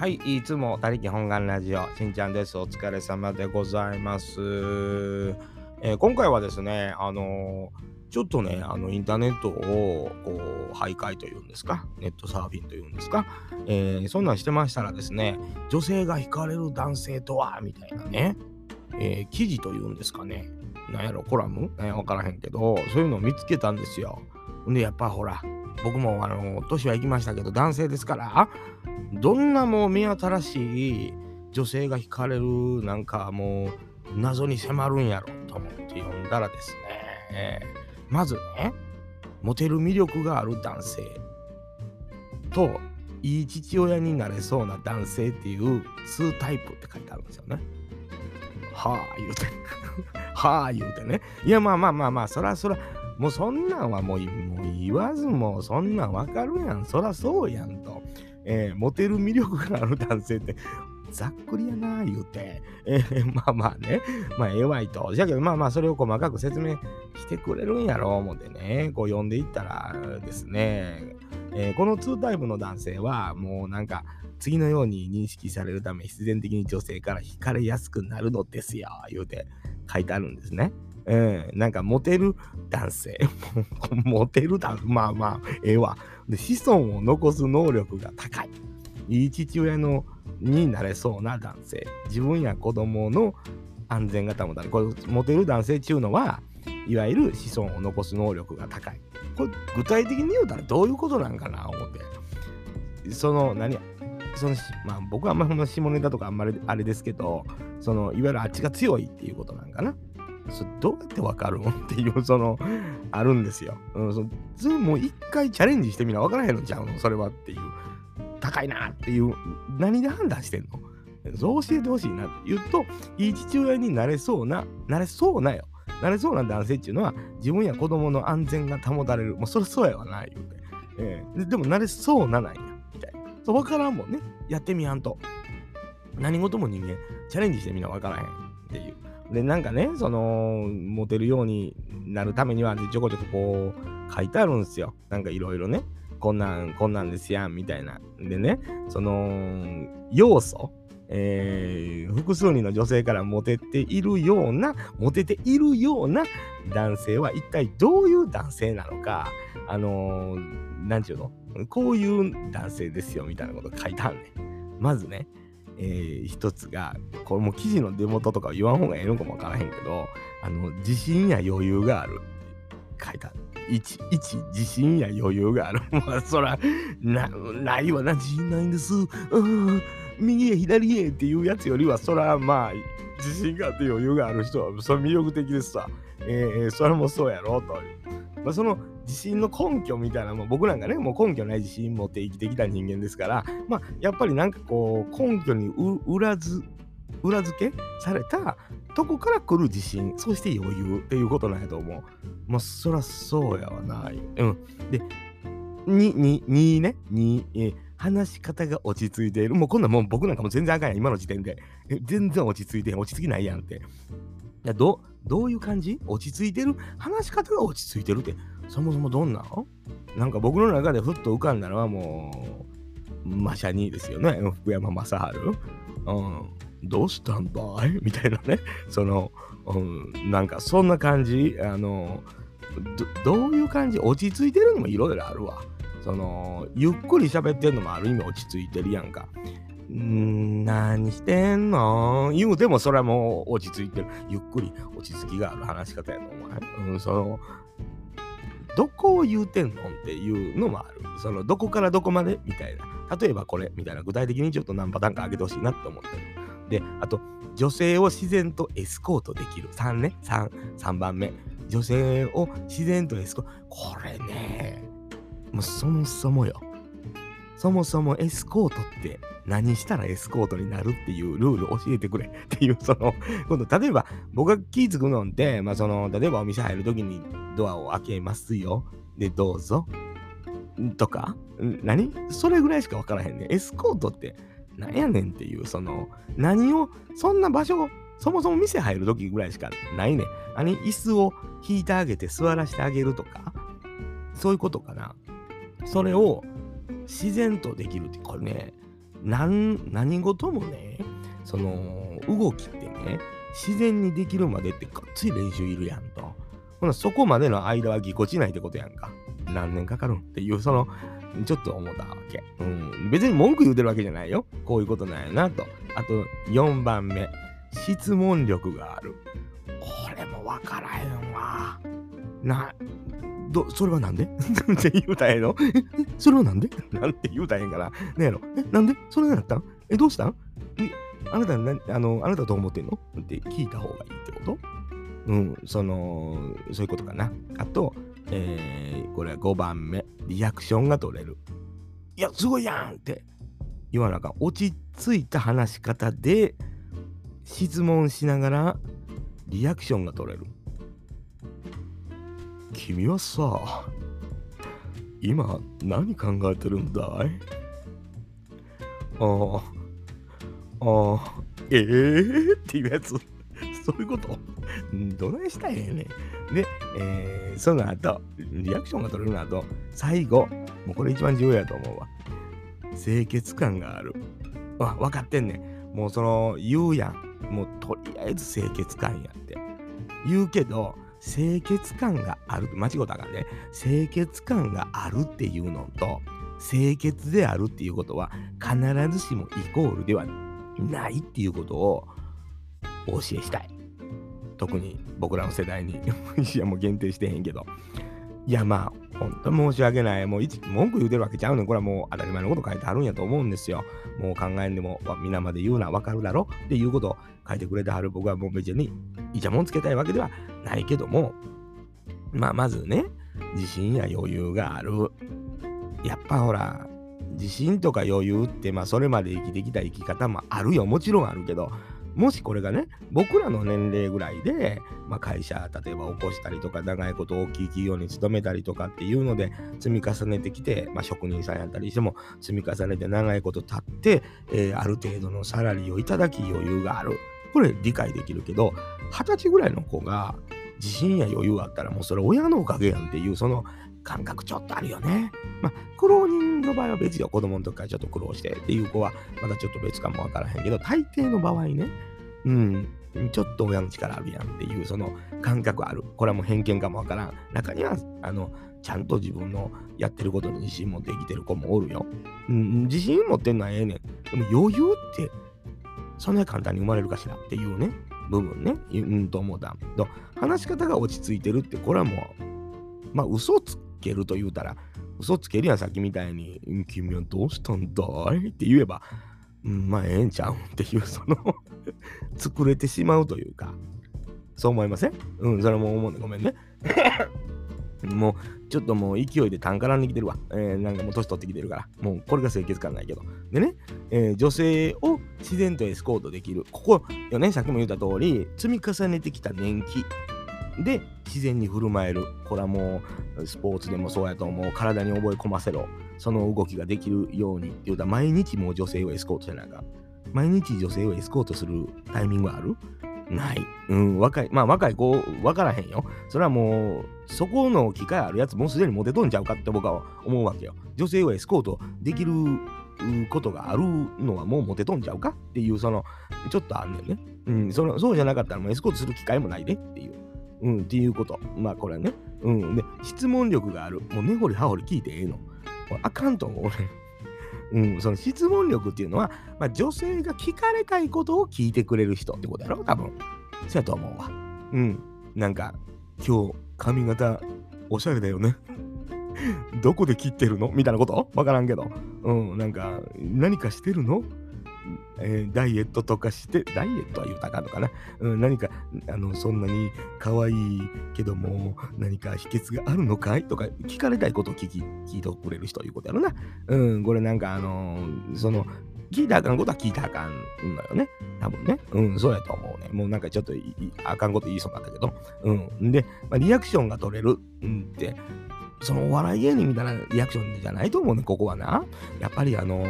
はい、いつも他力本願ラジオ、しんちゃんです。お疲れ様でございます。えー、今回はですね、あのー、ちょっとね、あの、インターネットを、こう、徘徊というんですか、ネットサーフィンというんですか、えー、そんなんしてましたらですね、女性が惹かれる男性とは、みたいなね、え記事というんですかね、なんやろ、コラム、えわからへんけど、そういうのを見つけたんですよ。で、やっぱほら、僕もあの年は行きましたけど男性ですからどんなもう目新しい女性が惹かれるなんかもう謎に迫るんやろと思って読んだらですね、まずねモテる魅力がある男性といい父親になれそうな男性っていう2タイプって書いてあるんですよね。はあ言うて。はあ言うてね。いやまあまあまあまあそらそらもうそんなんはもう言わずもそんなんわかるやん。そらそうやんと。えー、モテる魅力がある男性ってざっくりやな言うて、えー、まあまあね、まあええわいと。じゃけどまあまあそれを細かく説明してくれるんやろう思ってね、こう読んでいったらですね、えー、この2タイプの男性はもうなんか次のように認識されるため必然的に女性から惹かれやすくなるのですよ、言うて書いてあるんですね。うん、なんかモテる男性。モテるだ、まあまあ、ええわ。で、子孫を残す能力が高い。いい父親のになれそうな男性。自分や子供の安全が保たれる。これ、モテる男性っていうのは、いわゆる子孫を残す能力が高い。これ、具体的に言うたらどういうことなんかな、思って。その、何そのまあ、僕はあんまり下ネタとかあんまりあれですけど、そのいわゆるあっちが強いっていうことなんかな。そどうやってわかるのっていう、その、あるんですよ。うん、そずもう一回チャレンジしてみな分からへんのちゃうの？それはっていう。高いなっていう、何で判断してんの？そう教えてほしいなって言うと、いい父親になれそうな、なれそうなよ。なれそうな男性っていうのは、自分や子供の安全が保たれる。もうそれそうやわな、言うて。えー、でも、なれそうななんや、みたいな。そう、分からんもんね。やってみやんと。何事も人間、チャレンジしてみな分からへん。で、なんかね、その、モテるようになるためには、ちょこちょここう、書いてあるんですよ。なんかいろいろね。こんなん、こんなんですやん、みたいな。でね、その、要素、えー、複数人の女性からモテているような、モテているような男性は一体どういう男性なのか、あのー、なんちゅうの？こういう男性ですよ、みたいなこと書いてあるね。まずね、えー、一つが、これも記事の出元とか言わん方がええのかもわからへんけど、あの、自信や余裕があるって書いてある。1、1、自信や余裕がある。まあ、そら、な、ないわな、自信ないんです。うん、右へ左へっていうやつよりは、そら、まあ、自信があって余裕がある人は、それ魅力的ですさ。えー、それもそうやろ、と。まあ、その自信の根拠みたいなも僕なんかねもう根拠ない自信持って生きてきた人間ですからまあやっぱりなんかこう根拠に裏ず裏付けされたとこから来る自信そして余裕っていうことなんやと思うまあそらそうやわないうんで2、2、2ね、2、え話し方が落ち着いている。もうこんなもう僕なんかも全然あかんやん、今の時点で。全然落ち着いて、落ち着きないやんって。やどどういう感じ？落ち着いてる？話し方が落ち着いてるって、そもそもどんな？のなんか僕の中でふっと浮かんだのはもう、マシャニーですよね。福山雅治。うん。どうしたんだい？みたいなね。その、うん、なんかそんな感じ。あの、どういう感じ？落ち着いてるにもいろいろあるわ。その、ゆっくり喋ってんのもある意味落ち着いてるやんか。ん何してんの？言うてもそれはもう落ち着いてる。ゆっくり落ち着きがある話し方やと思う。うん、その、どこを言うてんのっていうのもある。その、どこからどこまでみたいな。例えばこれみたいな。具体的にちょっと何パターンか上げてほしいなって思ってる。で、あと、女性を自然とエスコートできる。3ね。3、3番目。女性を自然とエスコート。これね、もうそもそもよ。そもそもエスコートって何したらエスコートになるっていうルール教えてくれっていう、その、今度、例えば僕が気づくのって、まあその、例えばお店入るときにドアを開けますよ。で、どうぞ。とか、何？それぐらいしかわからへんねエスコートって何やねんっていう、その、何を、そんな場所、そもそも店入るときぐらいしかないねん。何？椅子を引いてあげて座らせてあげるとか、そういうことかな。それを自然とできるって、これね、何事もねその動きってね自然にできるまでってがっつり練習いるやんとほなそこまでの間はぎこちないってことやんか何年かかるんっていうそのちょっと思ったわけ。うん。別に文句言うてるわけじゃないよ。こういうことなんやなと。あと、4番目。質問力がある。これもわからへんわ。な、ど、それはなんで？って言うたらええの？え、それはなんで？なんて言うたらええんかな？ねやろ。え、なんで？それなったんえ、どうしたん、あなたな、あの、あなたどう思ってんの？って聞いた方がいいってこと？うん、その、そういうことかな？あと、えー、これは5番目、リアクションが取れる。いや、すごいやんって言わなあか。落ち着いた話し方で質問しながらリアクションが取れる。君はさ、今何考えてるんだい？ああ、あ、ええー、っていうやつ。そういうこと？どないしたらええね。で、えー、その後、リアクションが取れるの後、最後、もうこれ一番重要やと思うわ。清潔感がある。あ、分かってんね。もうその、言うやん。もうとりあえず清潔感やって。言うけど、清潔感がある。間違うたかね。清潔感があるっていうのと、清潔であるっていうことは、必ずしもイコールではないっていうことをお教えしたい。特に僕らの世代に いやもう限定してへんけどいやまあ本当申し訳ない。もう文句言うてるわけちゃうねん。これはもう当たり前のこと書いてあるんやと思うんですよ。もう考えんでも皆まで言うなわかるだろっていうことを書いてくれてはる僕はもう別にイチャモンつけたいわけではないけども。まあまずね自信や余裕がある。やっぱほら自信とか余裕ってまあそれまで生きてきた生き方もあるよ。もちろんあるけど。もしこれがね、僕らの年齢ぐらいで、まあ、会社、例えば起こしたりとか、長いこと大きい企業に勤めたりとかっていうので、積み重ねてきて、まあ、職人さんやったりしても、積み重ねて長いこと経って、えー、ある程度のサラリーをいただき余裕がある。これ理解できるけど、二十歳ぐらいの子が自信や余裕あったら、もうそれ親のおかげやんっていう、その感覚ちょっとあるよね。まあ、苦労人の場合は別よ。子供の時からちょっと苦労してっていう子は、まだちょっと別かもわからへんけど、大抵の場合ね、うん、ちょっと親の力あるやんっていうその感覚ある。これはもう偏見かもわからん。中には、あの、ちゃんと自分のやってることに自信持って生きてる子もおるよ。うん、自信持ってんのはええねん。でも余裕って、そんな簡単に生まれるかしらっていうね、部分ね、うんと思うた。と話し方が落ち着いてるって、これはもう、まあ嘘つくけると言うたら、嘘つけるやん、さっきみたいに、君はどうしたんだい？って言えば、うん、まあええんちゃうっていう、その作れてしまうというか、そう思いません？うん、それも思うんでごめんね。もう、ちょっともう勢いで単価らんに来てるわ。えー、なんかもう年取ってきてるから。もうこれが清潔感ないけど。でね、えー、女性を自然とエスコートできる。ここよね、さっきも言った通り、積み重ねてきた年季で自然に振る舞える。これはもうスポーツでもそうやと思う。体に覚え込ませろ。その動きができるようにっていうと毎日もう女性をエスコートせなあか。毎日女性をエスコートするタイミングはある？ない。うん、若い、まあ若い子、分からへんよ。それはもう、そこの機会あるやつ、もうすでにモテとんちゃうかって僕は思うわけよ。女性をエスコートできることがあるのはもうモテとんちゃうかっていう、その、ちょっとあんねんね。うん、そのそうじゃなかったらもうエスコートする機会もないでっていう。うん、っていうこと。まあこれね。うん。で、質問力がある。もう根掘り葉掘り聞いてええの。あかんと思う。うん、その質問力っていうのは、まあ、女性が聞かれたいことを聞いてくれる人ってことやろ多分。そうやと思うわ。うん。なんか、今日髪型おしゃれだよね。どこで切ってるの？みたいなこと？わからんけど。うん、なんか、何かしてるの？えー、ダイエットとかして、ダイエットは言うたかんのかな、うん、何か、あの、そんなに可愛いけども、何か秘訣があるのかい？とか、聞かれたいことを聞き、聞いてくれる人いうことやろな。うん、これなんか、あのー、その、聞いたあかんことは聞いたあかんのよね。多分ね。うん、そうやと思うね。もうなんかちょっとあかんこと言いそうなんだけど。うん。で、まあ、リアクションが取れる、うんって、そのお笑い芸人みたいなリアクションじゃないと思うね、ここはな。やっぱりあの、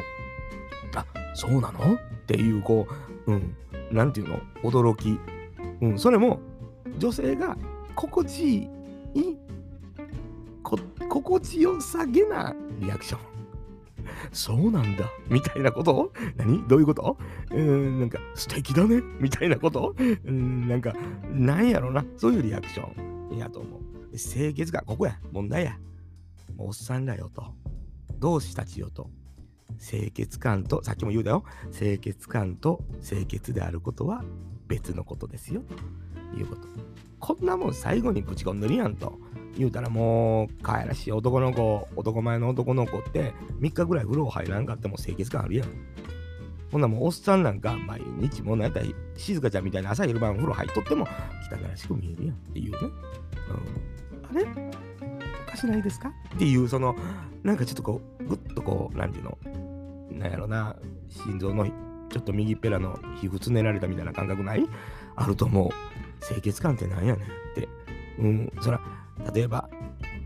あ、そうなの？っていう、こう、うん、なんていうの？驚き。うん、それも、女性が心地いい、こ心地よさげなリアクション。そうなんだ。みたいなこと？何？どういうこと？うん、なんか、素敵だねみたいなこと？うん、なんか、なんやろな。そういうリアクションいやと思う。清潔感、ここや。問題や。おっさんらよと。同志たちよと。清潔感と、さっきも言うだよ。清潔感と清潔であることは別のことですよ。ということ。こんなもん最後にぶち込んでるやんと。言うたらもう、かわらしい男の子、男前の男の子って3日ぐらい風呂入らんかっても清潔感あるやん。ほんなもうおっさんなんか毎日もうなんやったら静香ちゃんみたいな朝昼晩風呂入っとっても汚らしく見えるやんっていうね。うん。あれ？かしないですか？っていう、その、なんかちょっとこう、ぐっとこう、なんていうの、なんやろな、心臓のちょっと右っぺらの皮膚つねられたみたいな感覚ない？あると思う。清潔感ってなんやねんって。うん、そら、例えば、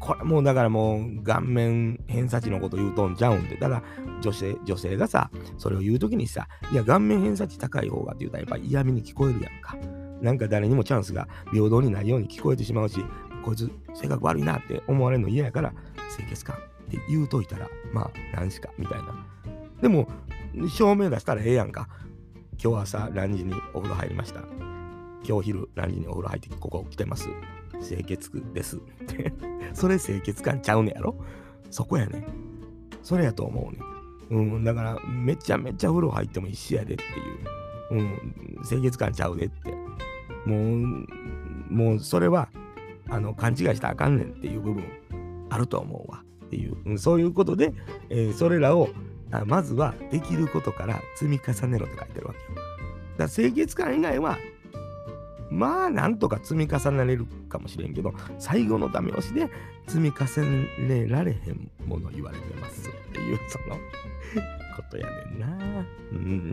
これもうだからもう顔面偏差値のこと言うとんちゃうんで、だから女性、女性がさ、それを言うときにさ、いや顔面偏差値高い方がって言うたらやっぱ嫌味に聞こえるやんか。なんか誰にもチャンスが平等にないように聞こえてしまうし、こいつ性格悪いなって思われるの嫌やから、清潔感って言うといたら、まあ何しか？みたいな。でも、証明出したらええやんか。今日朝何時にお風呂入りました。今日昼何時にお風呂入ってここ来てます。清潔ですって。それ清潔感ちゃうねやろ？そこやね。それやと思うね。うん、だからめちゃめちゃ風呂入っても一緒やでっていう。うん、清潔感ちゃうでって。もう、もうそれは、あの、勘違いしたらあかんねんっていう部分あると思うわ。っていう、そういうことで、えー、それらをまずはできることから積み重ねろって書いてるわけよ。だから清潔感以外はまあなんとか積み重ねられるかもしれんけど最後のダメ押しで積み重ねられへんもの言われてますっていうそのことやねんな。うん。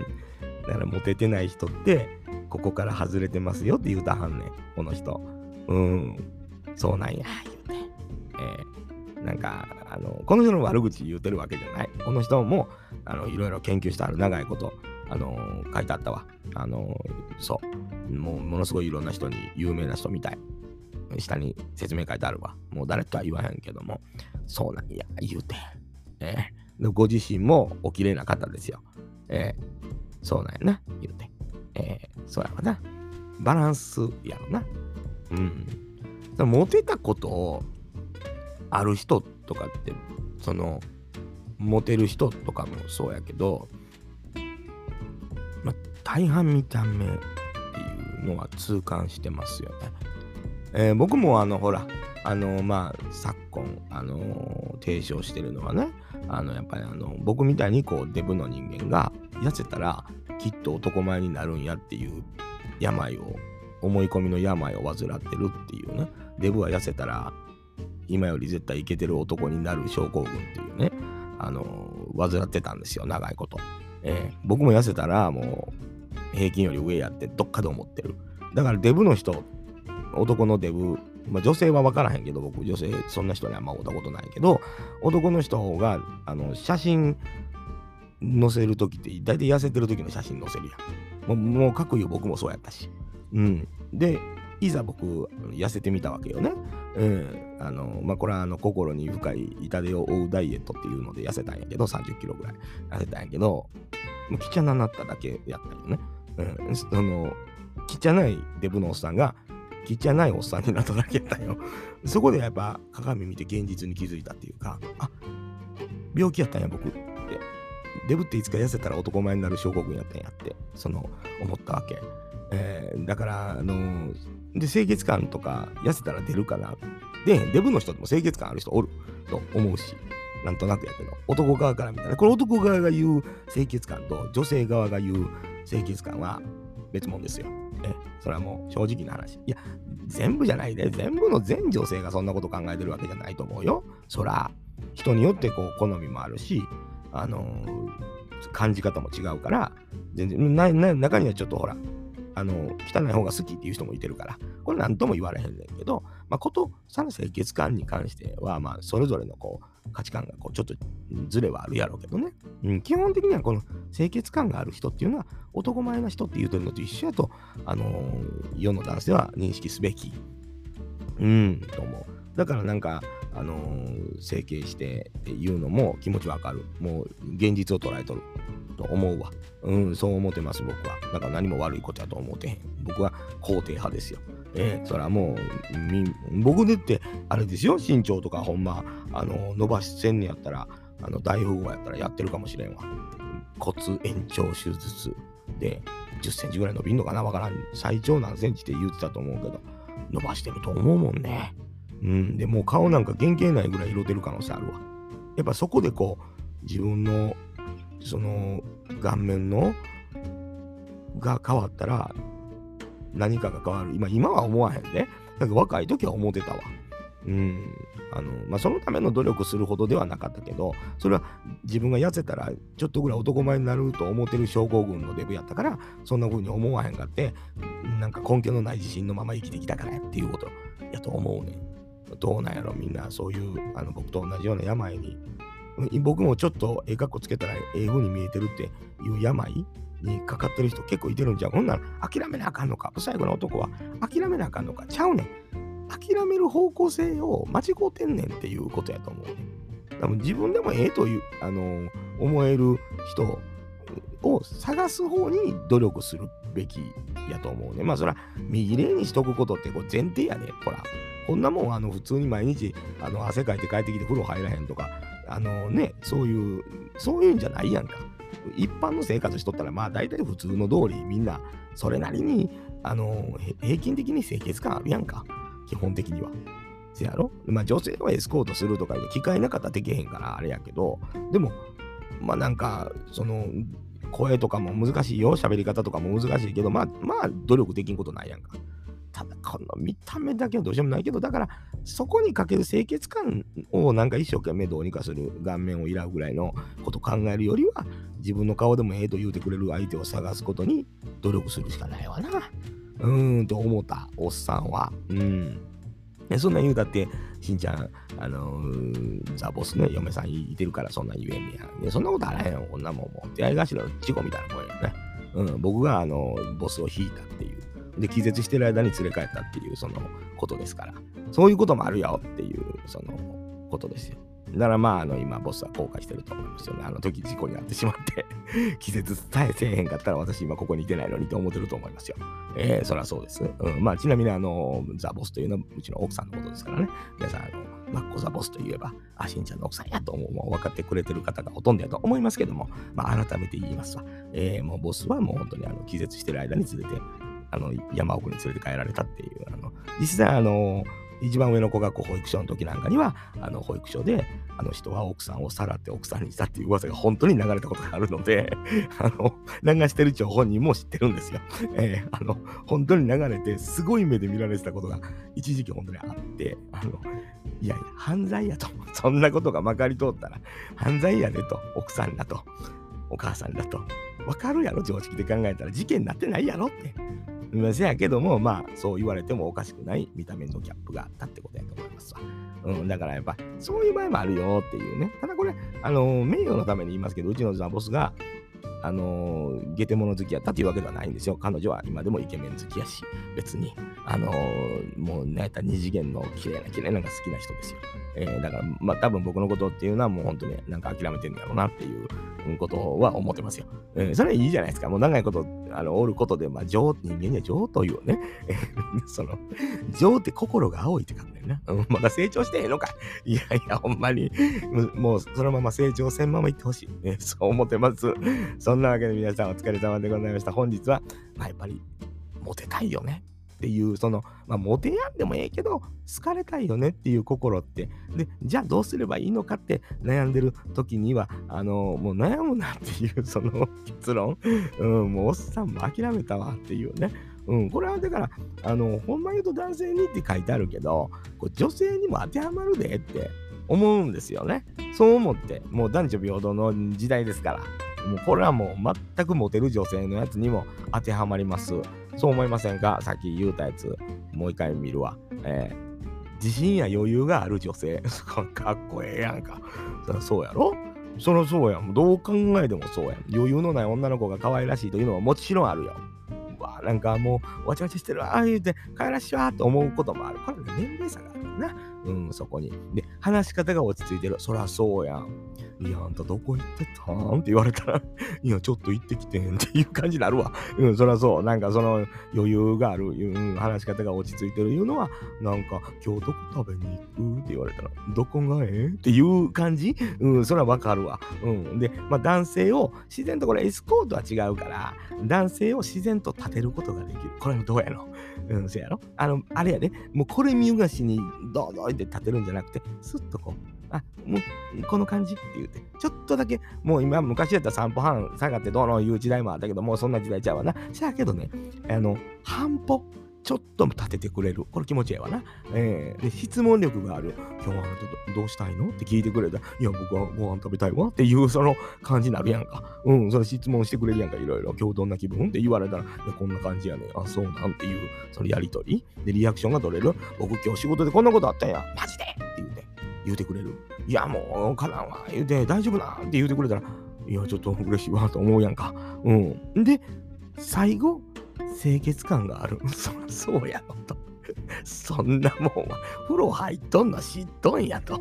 だからモテてない人ってここから外れてますよって言うたはんねんこの人。うん。そうなんや言うて。えー、なんかあのこの人の悪口言うてるわけじゃない。この人もあのいろいろ研究してある長いことあのー、書いてあったわ。あのー、そう。もう、ものすごいいろんな人に、有名な人みたい。下に説明書いてあるわ。もう誰とは言わへんけども、そうなんや、言うて。えー、ご自身もお綺麗な方ですよ。えー、そうなんやな、言うて。えー、そうやわな。バランスやろな。うん。モテたことをある人とかって、その、モテる人とかもそうやけど、ま大半見た目っていうのは痛感してますよね。えー、僕もあのほらあのまあ昨今あの提唱してるのはねあのやっぱりあの僕みたいにこうデブの人間が痩せたらきっと男前になるんやっていう病を思い込みの病を患ってるっていうねデブは痩せたら今より絶対イケてる男になる症候群っていうねあの患ってたんですよ長いこと、えー、僕も痩せたらもう平均より上やってどっかで思ってる。だからデブの人、男のデブ、まあ、女性は分からへんけど、僕、女性、そんな人にはあんま会ったことないけど、男の人があの写真載せるときって、大体痩せてる時の写真載せるやん。もう、もう各言う僕もそうやったし。うん。で、いざ僕、痩せてみたわけよね。うん。あの、まあ、これはあの心に深い痛手を負うダイエットっていうので痩せたんやけど、30キロぐらい痩せたんやけど、きちゃななっただけやったよね。うん、その、ちっちゃないデブのおっさんが、ちっちゃないおっさんになっただけやったよ。そこでやっぱ鏡見て現実に気づいたっていうか、あ病気やったんや、僕って。デブっていつか痩せたら男前になる症候群やったんやって、その、思ったわけ。えー、だから、あのー、で、清潔感とか痩せたら出るかな。で、デブの人でも清潔感ある人おると思うし、なんとなくやけど、男側から見たら、これ男側が言う清潔感と女性側が言う清潔感は別物ですよ。え、それはもう正直な話。いや、全部じゃないで、全部の全女性がそんなこと考えてるわけじゃないと思うよ。そら、人によってこう好みもあるし、あのー、感じ方も違うから、全然なな、中にはちょっとほら、あの、汚い方が好きっていう人もいてるから、これ何とも言われへんねんけど、まあ、ことさの清潔感に関しては、まあ、それぞれのこう価値観がこうちょっとずれはあるやろうけどね、うん、基本的にはこの清潔感がある人っていうのは男前な人って言うてるのと一緒やと、あのー、世の男性は認識すべき、うん、と思う。だからなんか、あのー、整形してっていうのも気持ちわかる。もう現実を捉えとると思うわ。うん、そう思ってます、僕は。だから何も悪いことやと思ってへん。僕は肯定派ですよ。えー、それはもう、僕でって、あれですよ、身長とかほんま、あの、伸ばしてんねやったら、あの、大富豪やったらやってるかもしれんわ。骨延長手術で10センチぐらい伸びんのかな？わからん。最長何センチって言ってたと思うけど、伸ばしてると思うもんね。うん。でも顔なんか原型ないぐらい色出る可能性あるわ。やっぱそこでこう、自分の、その、顔面の、が変わったら、何かが変わる。今、今は思わへんね。だけど若い時は思ってたわ。うん。あの、まあ、そのための努力するほどではなかったけど、それは自分が痩せたらちょっとぐらい男前になると思ってる症候群のデブやったから、そんな風に思わへんかって、なんか根拠のない自信のまま生きてきたからっていうことやと思うねどうなんやろ、みんな、そういう、あの、僕と同じような病に、僕もちょっとええ格好つけたらええ風に見えてるっていう病にかかってる人結構いてるんじゃん。ほんなら諦めなあかんのか。最後の男は諦めなあかんのか。ちゃうねん。諦める方向性を間違うてんねんっていうことやと思うね。多分自分でもええという、あのー、思える人を探す方に努力するべきやと思うね。まあそら、右霊にしとくことってこう前提やで、ほら。こんなもん、あの、普通に毎日、あの、汗かいて帰ってきて風呂入らへんとか、あのね、そういう、そういうんじゃないやんか。一般の生活しとったら、まあ大体普通の通りみんなそれなりに、あの平均的に清潔感あるやんか。基本的には。せやろ？まあ女性はエスコートするとかいう機会なかったらできへんからあれやけど、でも、まあなんか、その、声とかも難しいよ。喋り方とかも難しいけど、まあ、まあ、努力できんことないやんか。ただ、この見た目だけはどうしようもないけど、だから、そこにかける清潔感をなんか一生懸命どうにかする顔面をいらうぐらいのこと考えるよりは、自分の顔でもええと言うてくれる相手を探すことに努力するしかないわな。うーんと思った、おっさんは。うん。そんなん言うたって、しんちゃん、あのー、ザ・ボスね、嫁さんいてるからそんなん言えんねや。ねそんなことあらへんよ、こんなもんもう。出会い頭の事故みたいなもんやね。うん、僕があのボスを引いたっていう。で、気絶してる間に連れ帰ったっていう、そのことですから。そういうこともあるよっていう、そのことですよ。だからまあ、あの、今、ボスは後悔してると思いますよね。あの時事故に遭ってしまって 気絶さえせえへんかったら私今ここにいてないのにと思ってると思いますよ。えー、そりゃそうです。うん、まあ、ちなみにあの、ザ・ボスというのはうちの奥さんのことですからね。皆さん、あの、マッコ・ザ・ボスといえば、あ、しんちゃんの奥さんやと思う、もう分かってくれてる方がほとんどやと思いますけども、まあ、改めて言いますわ。えー、もうボスはもう本当にあの気絶してる間に連れて、あの、山奥に連れて帰られたっていう、あの、実際あの、一番上の子がこう保育所の時なんかには、あの保育所で、あの人は奥さんをさらって奥さんにしたっていう噂が本当に流れたことがあるので、あの、流してる張本人も知ってるんですよ。えー、あの、本当に流れて、すごい目で見られてたことが一時期本当にあって、あの、いやいや、犯罪やと。そんなことがまかり通ったら、犯罪やでと、奥さんだと、お母さんだと。わかるやろ、常識で考えたら事件になってないやろって。せやけども、まあ、そう言われてもおかしくない見た目のギャップがあったってことやと思いますわ。うん、だからやっぱ、そういう場合もあるよっていうね。ただこれ、あの、名誉のために言いますけど、うちのザボスが、あのー、ゲテモノ好きやったっていうわけではないんですよ。彼女は今でもイケメン好きやし、別に、あのー、もうね、やった二次元の綺麗な綺麗なのが好きな人ですよ。えー、だから、まあ多分僕のことっていうのはもう本当になんか諦めてんやろうなっていうことは思ってますよ。えー、それはいいじゃないですか。もう長いこと、あの、おることで、まあ、情、人間には情というね、その、情って心が青いって書くんだよな。うん、まだ成長してへんのかいやいや、ほんまに、もうそのまま成長せんままいってほしい。ね、そう思ってます。そそんなわけで皆さんお疲れ様でございました。本日は、まあ、やっぱり、モテたいよね。っていう、その、まあ、モテやんでもええけど、好かれたいよねっていう心って、で、じゃあどうすればいいのかって悩んでる時には、あの、もう悩むなっていう、その結論、うん、もうおっさんも諦めたわっていうね。うん、これはだから、あの、ほんま言うと男性にって書いてあるけど、こ女性にも当てはまるでって思うんですよね。そう思って、もう男女平等の時代ですから。もうこれはもう全くモテる女性のやつにも当てはまります。そう思いませんか？さっき言うたやつ、もう一回見るわ。えー、自信や余裕がある女性。かっこええやんか。そうやろ？そりゃそうやん。どう考えてもそうやん。余裕のない女の子が可愛らしいというのはもちろんあるよ。うわなんかもう、わちゃわちゃしてるわ、ああ言うて、可愛らしいわと思うこともある。これ年齢差があるな。うん、そこに。で、話し方が落ち着いてる。そらそうやん。いや、あんたどこ行ってたん？って言われたら、いや、ちょっと行ってきてんっていう感じになるわ。うん、そらそう。なんかその余裕がある、うん、話し方が落ち着いてるいうのは、なんか、今日どこ食べに行く？って言われたら、どこがえ？えっていう感じうん、それはわかるわ。うん。で、まあ男性を自然とこれエスコートは違うから、男性を自然と立てることができる。これもどうやろうん、そやろ？あの、あれやで、もうこれ見よがしに、どうどうって立てるんじゃなくて、スッとこう、あ、もう、この感じって言うて、ちょっとだけ、もう今、昔だったら3歩半下がってどうのいう時代もあったけど、もうそんな時代ちゃうわな。しゃけどね、あの、半歩、ちょっと立ててくれる。これ気持ちええわな。えー、で、質問力がある。今日はあなたどうしたいの？って聞いてくれたら、いや、僕はご飯食べたいわっていうその感じになるやんか。うん、その質問してくれるやんか、いろいろ。今日どんな気分？って言われたら、いや、こんな感じやねあ、そうなんていう、そのやりとり。で、リアクションが取れる。僕今日仕事でこんなことあったんや。マジで？って言うて、言うてくれる。いや、もう、かなんわ。言うて、大丈夫な？って言うてくれたら、いや、ちょっと嬉しいわと思うやんか。うん。で、最後、清潔感がある。そそうやろと。そんなもんは風呂入っとんの知っとんやと。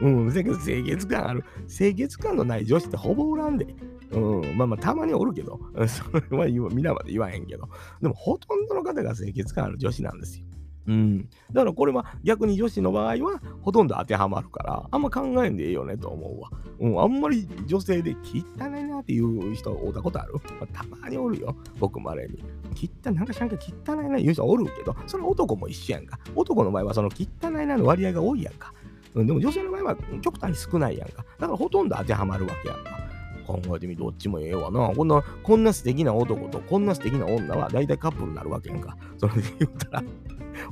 うん、せけど清潔感ある。清潔感のない女子ってほぼおらんで。うん、まあまあたまにおるけど、それは皆まで言わへんけど、でもほとんどの方が清潔感ある女子なんですよ。うん。だからこれは逆に女子の場合はほとんど当てはまるから、あんま考えんでいいよねと思うわ。うん、あんまり女性で汚いなっていう人会ったことある、まあ、たまにおるよ。僕もあれに。汚い、なんかしらんか汚いな言う人おるけど、それ男も一緒やんか。男の場合はその汚いなの割合が多いやんか。うん、でも女性の場合は極端に少ないやんか。だからほとんど当てはまるわけやんか。考えてみどっちもええわな。こんな、こんな素敵な男とこんな素敵な女は大体カップルになるわけやんか。それで言ったら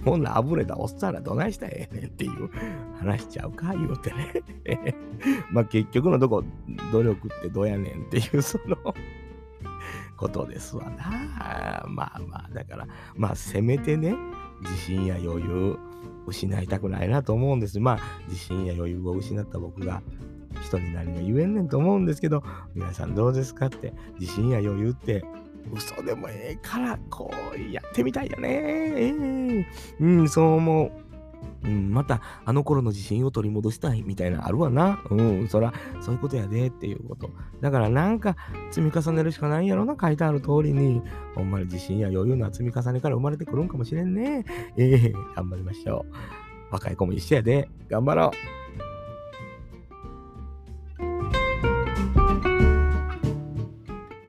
ほんなあぶれたおっさんらどないしたらええねんっていう話しちゃうか言うてね まあ結局のとこ努力ってどうやねんっていうそのことですわな。まあまあだからまあせめてね自信や余裕失いたくないなと思うんです。まあ自信や余裕を失った僕が人に何が言えんねんと思うんですけど皆さんどうですかって自信や余裕って嘘でもええから、こうやってみたいよね。うん、そう思う。うん、またあの頃の自信を取り戻したいみたいなあるわな。うん、そら、そういうことやでっていうこと。だからなんか積み重ねるしかないやろな、書いてある通りに。ほんまに自信や余裕の積み重ねから生まれてくるんかもしれんね。ええー、頑張りましょう。若い子も一緒やで。頑張ろう。